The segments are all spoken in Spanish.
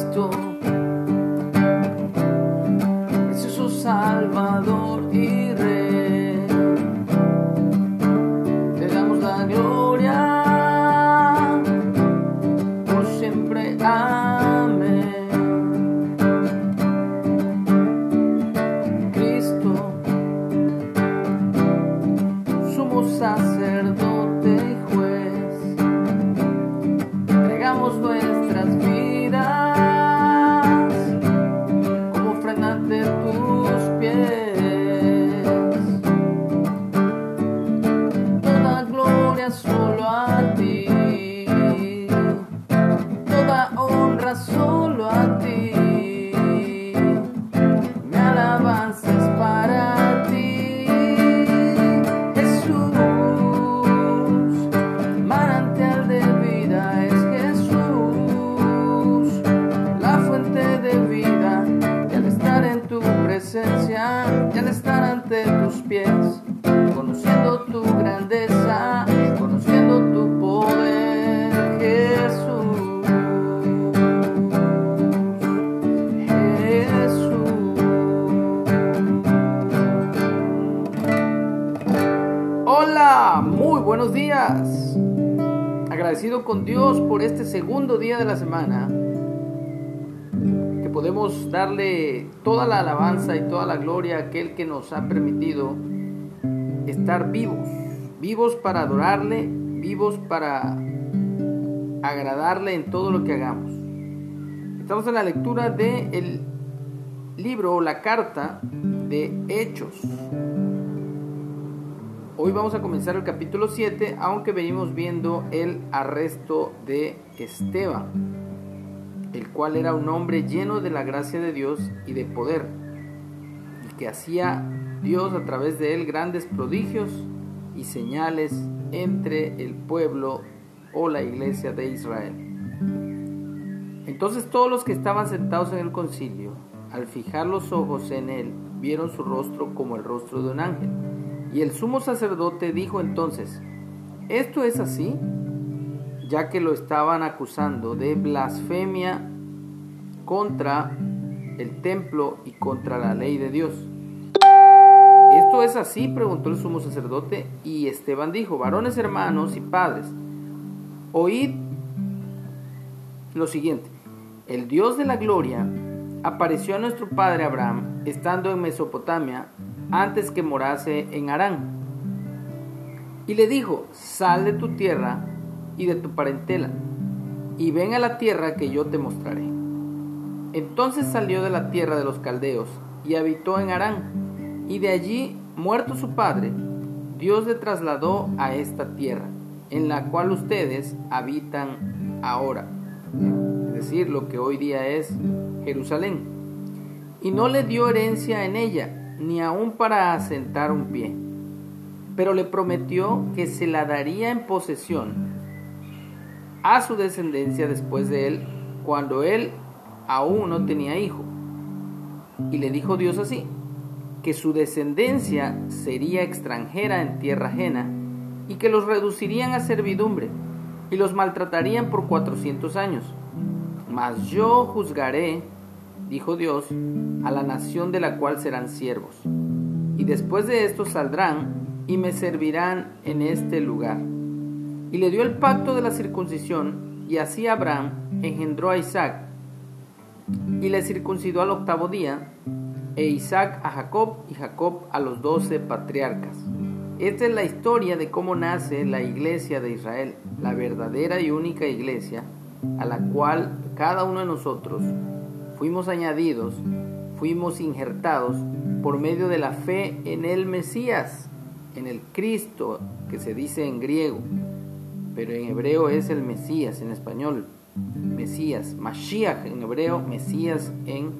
Cristo, Agradecido con Dios por este segundo día de la semana, que podemos darle toda la alabanza y toda la gloria a aquel que nos ha permitido estar vivos, vivos para adorarle, vivos para agradarle en todo lo que hagamos. Estamos en la lectura del el libro la carta de Hechos. Hoy vamos a comenzar el capítulo 7, aunque venimos viendo el arresto de Esteban, el cual era un hombre lleno de la gracia de Dios y de poder, y que hacía Dios a través de él grandes prodigios y señales entre el pueblo o la iglesia de Israel. Entonces todos los que estaban sentados en el concilio, al fijar los ojos en él, vieron su rostro como el rostro de un ángel. Y el sumo sacerdote dijo entonces, ¿esto es así? Ya que lo estaban acusando de blasfemia contra el templo y contra la ley de Dios. ¿Esto es así? preguntó el sumo sacerdote y Esteban dijo, varones hermanos y padres, oíd lo siguiente, el Dios de la gloria apareció a nuestro padre Abraham estando en Mesopotamia antes que morase en Harán. Y le dijo, sal de tu tierra y de tu parentela, y ven a la tierra que yo te mostraré. Entonces salió de la tierra de los caldeos y habitó en Harán, y de allí, muerto su padre, Dios le trasladó a esta tierra, en la cual ustedes habitan ahora, es decir, lo que hoy día es Jerusalén, y no le dio herencia en ella, ni aun para asentar un pie, pero le prometió que se la daría en posesión a su descendencia después de él, cuando él aún no tenía hijo. Y le dijo Dios así, que su descendencia sería extranjera en tierra ajena, y que los reducirían a servidumbre, y los maltratarían por cuatrocientos años. Mas yo juzgaré, dijo Dios, a la nación de la cual serán siervos. Y después de esto saldrán y me servirán en este lugar. Y le dio el pacto de la circuncisión, y así Abraham engendró a Isaac, y le circuncidó al octavo día, e Isaac a Jacob, y Jacob a los doce patriarcas. Esta es la historia de cómo nace la iglesia de Israel, la verdadera y única iglesia, a la cual cada uno de nosotros fuimos añadidos, fuimos injertados por medio de la fe en el Mesías, en el Cristo, que se dice en griego, pero en hebreo es el Mesías, en español, Mesías, Mashiach en hebreo, Mesías en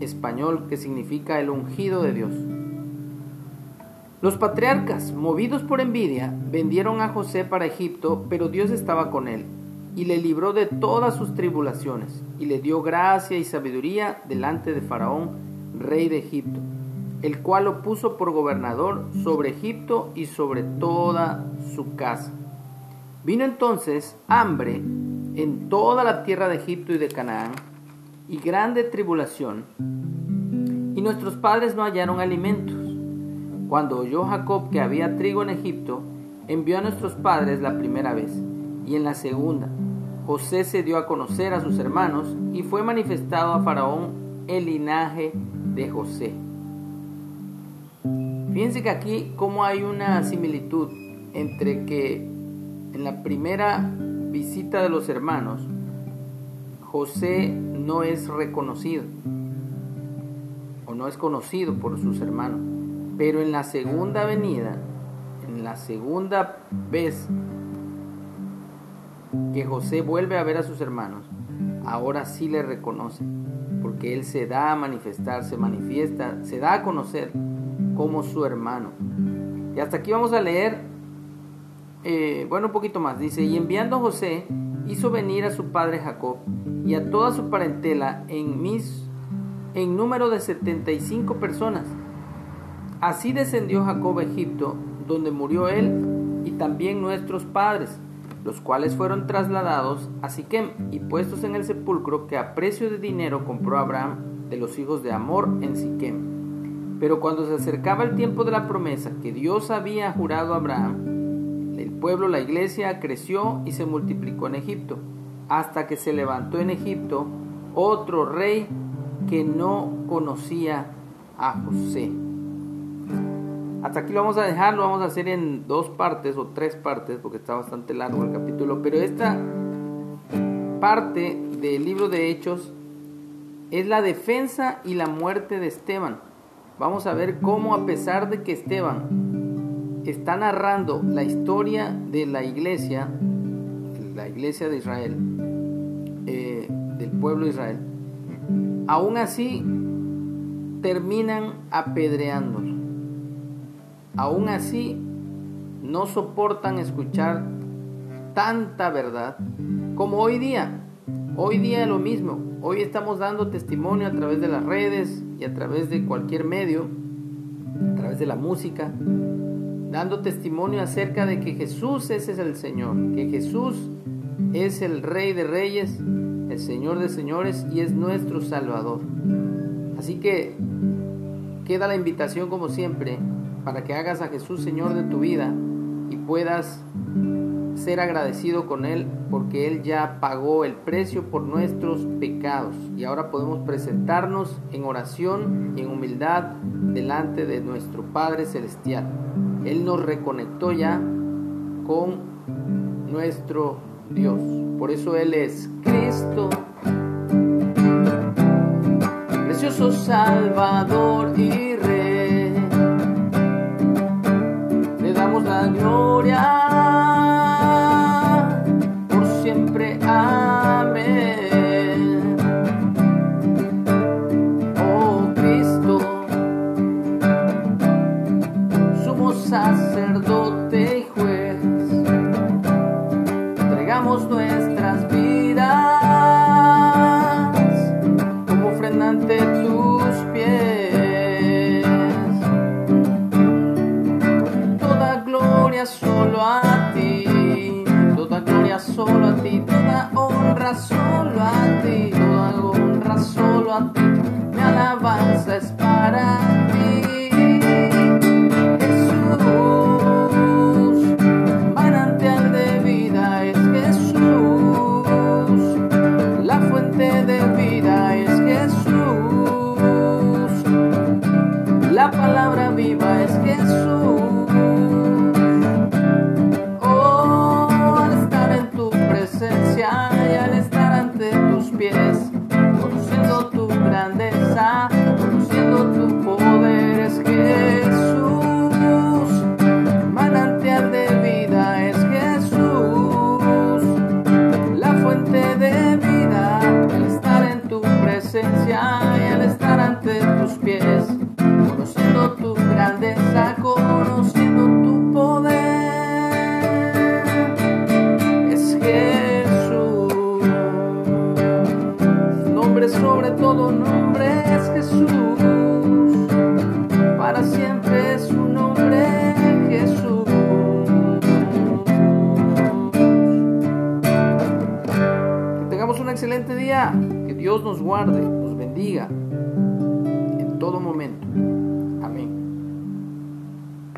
español, que significa el ungido de Dios. Los patriarcas, movidos por envidia, vendieron a José para Egipto, pero Dios estaba con él y le libró de todas sus tribulaciones y le dio gracia y sabiduría delante de Faraón, rey de Egipto, el cual lo puso por gobernador sobre Egipto y sobre toda su casa. Vino entonces hambre en toda la tierra de Egipto y de Canaán, y grande tribulación, y nuestros padres no hallaron alimentos. Cuando oyó Jacob que había trigo en Egipto, envió a nuestros padres la primera vez, y en la segunda, José se dio a conocer a sus hermanos, y fue manifestado a Faraón el linaje de José. Fíjense que aquí como hay una similitud entre que en la primera visita de los hermanos, José no es reconocido o no es conocido por sus hermanos, pero en la segunda venida, en la segunda vez que José vuelve a ver a sus hermanos, ahora sí le reconoce, porque él se da a manifestar, se manifiesta, se da a conocer como su hermano. Y hasta aquí vamos a leer, eh, bueno, un poquito más. Dice, y enviando a José, hizo venir a su padre Jacob y a toda su parentela en, mis, en número de 75 personas. Así descendió Jacob a Egipto, donde murió él y también nuestros padres, los cuales fueron trasladados a Siquem y puestos en el sepulcro que a precio de dinero compró Abraham de los hijos de Amor en Siquem. Pero cuando se acercaba el tiempo de la promesa que Dios había jurado a Abraham, el pueblo, la iglesia, creció y se multiplicó en Egipto, hasta que se levantó en Egipto otro rey que no conocía a José. Hasta aquí lo vamos a dejar, lo vamos a hacer en dos partes o tres partes, porque está bastante largo el capítulo, pero esta parte del libro de Hechos es la defensa y la muerte de Esteban vamos a ver cómo a pesar de que Esteban está narrando la historia de la iglesia, la iglesia de Israel, eh, del pueblo de Israel, aún así terminan apedreándolo. Aún así no soportan escuchar tanta verdad como hoy día. Hoy día es lo mismo. Hoy estamos dando testimonio a través de las redes y a través de cualquier medio, a través de la música, dando testimonio acerca de que Jesús ese es el Señor, que Jesús es el Rey de Reyes, el Señor de Señores y es nuestro Salvador. Así que queda la invitación como siempre para que hagas a Jesús Señor de tu vida y puedas ser agradecido con Él porque Él ya pagó el precio por nuestros pecados y ahora podemos presentarnos en oración y en humildad delante de nuestro Padre Celestial. Él nos reconectó ya con nuestro Dios. Por eso Él es Cristo, precioso Salvador y conociendo tu Dios nos guarde, nos bendiga.